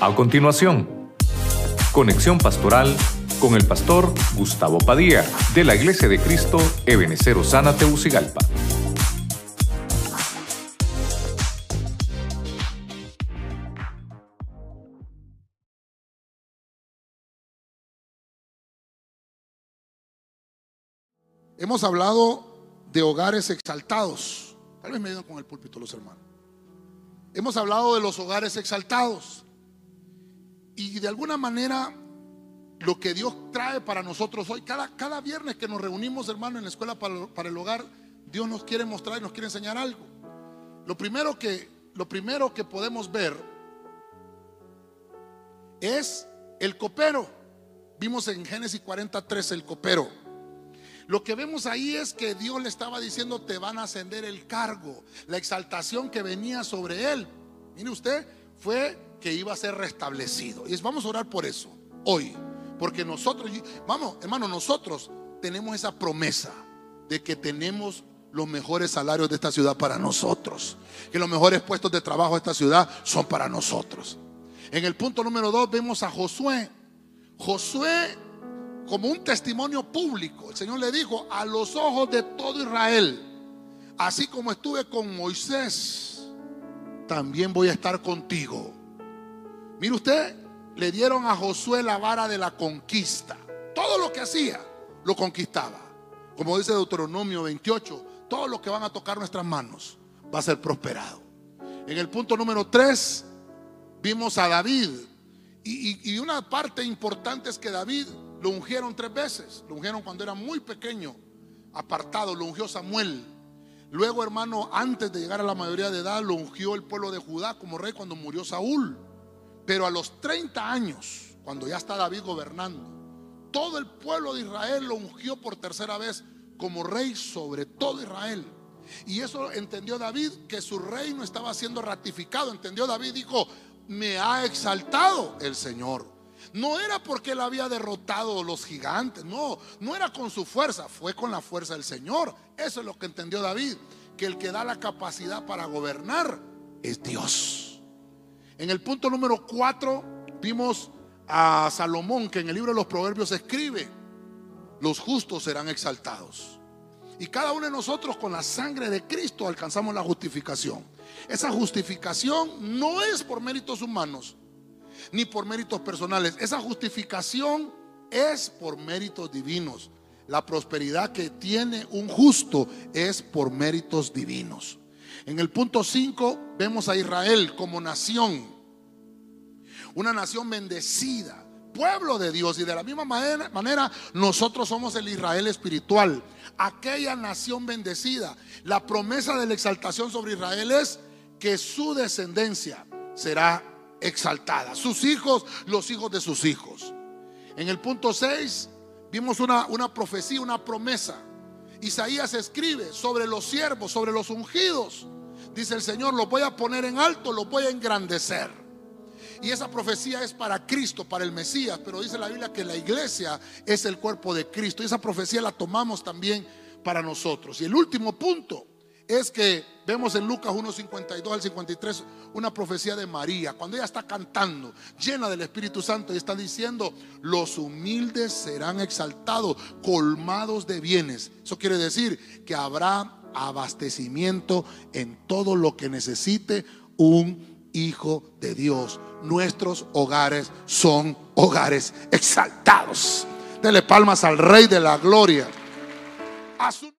A continuación, conexión pastoral con el pastor Gustavo Padilla de la Iglesia de Cristo Ebenecer Osana Teucigalpa. Hemos hablado de hogares exaltados. Tal vez me ayudan con el púlpito los hermanos. Hemos hablado de los hogares exaltados. Y de alguna manera lo que Dios trae para nosotros hoy, cada, cada viernes que nos reunimos, hermano, en la escuela para, para, el hogar, Dios nos quiere mostrar y nos quiere enseñar algo. Lo primero que, lo primero que podemos ver es el copero. Vimos en Génesis 43 el copero. Lo que vemos ahí es que Dios le estaba diciendo, te van a ascender el cargo, la exaltación que venía sobre él. Mire usted, fue que iba a ser restablecido. Y vamos a orar por eso hoy. Porque nosotros, vamos, hermano, nosotros tenemos esa promesa de que tenemos los mejores salarios de esta ciudad para nosotros. Que los mejores puestos de trabajo de esta ciudad son para nosotros. En el punto número dos vemos a Josué. Josué como un testimonio público. El Señor le dijo a los ojos de todo Israel, así como estuve con Moisés, también voy a estar contigo. Mire usted, le dieron a Josué la vara de la conquista. Todo lo que hacía lo conquistaba. Como dice Deuteronomio 28, todo lo que van a tocar nuestras manos va a ser prosperado. En el punto número 3 vimos a David. Y, y una parte importante es que David lo ungieron tres veces. Lo ungieron cuando era muy pequeño, apartado. Lo ungió Samuel. Luego, hermano, antes de llegar a la mayoría de edad, lo ungió el pueblo de Judá como rey cuando murió Saúl. Pero a los 30 años, cuando ya está David gobernando, todo el pueblo de Israel lo ungió por tercera vez como rey sobre todo Israel. Y eso entendió David que su reino estaba siendo ratificado. Entendió David, dijo, me ha exaltado el Señor. No era porque él había derrotado los gigantes, no, no era con su fuerza, fue con la fuerza del Señor. Eso es lo que entendió David, que el que da la capacidad para gobernar es Dios. En el punto número 4 vimos a Salomón que en el libro de los Proverbios escribe, los justos serán exaltados. Y cada uno de nosotros con la sangre de Cristo alcanzamos la justificación. Esa justificación no es por méritos humanos, ni por méritos personales. Esa justificación es por méritos divinos. La prosperidad que tiene un justo es por méritos divinos. En el punto 5 vemos a Israel como nación, una nación bendecida, pueblo de Dios. Y de la misma manera, nosotros somos el Israel espiritual, aquella nación bendecida. La promesa de la exaltación sobre Israel es que su descendencia será exaltada. Sus hijos, los hijos de sus hijos. En el punto 6 vimos una, una profecía, una promesa. Isaías escribe sobre los siervos, sobre los ungidos. Dice el Señor, los voy a poner en alto, los voy a engrandecer. Y esa profecía es para Cristo, para el Mesías, pero dice la Biblia que la iglesia es el cuerpo de Cristo. Y esa profecía la tomamos también para nosotros. Y el último punto es que vemos en Lucas 1.52 al 53 una profecía de María, cuando ella está cantando, llena del Espíritu Santo, y está diciendo, los humildes serán exaltados, colmados de bienes. Eso quiere decir que habrá abastecimiento en todo lo que necesite un hijo de Dios. Nuestros hogares son hogares exaltados. Dele palmas al Rey de la Gloria. A su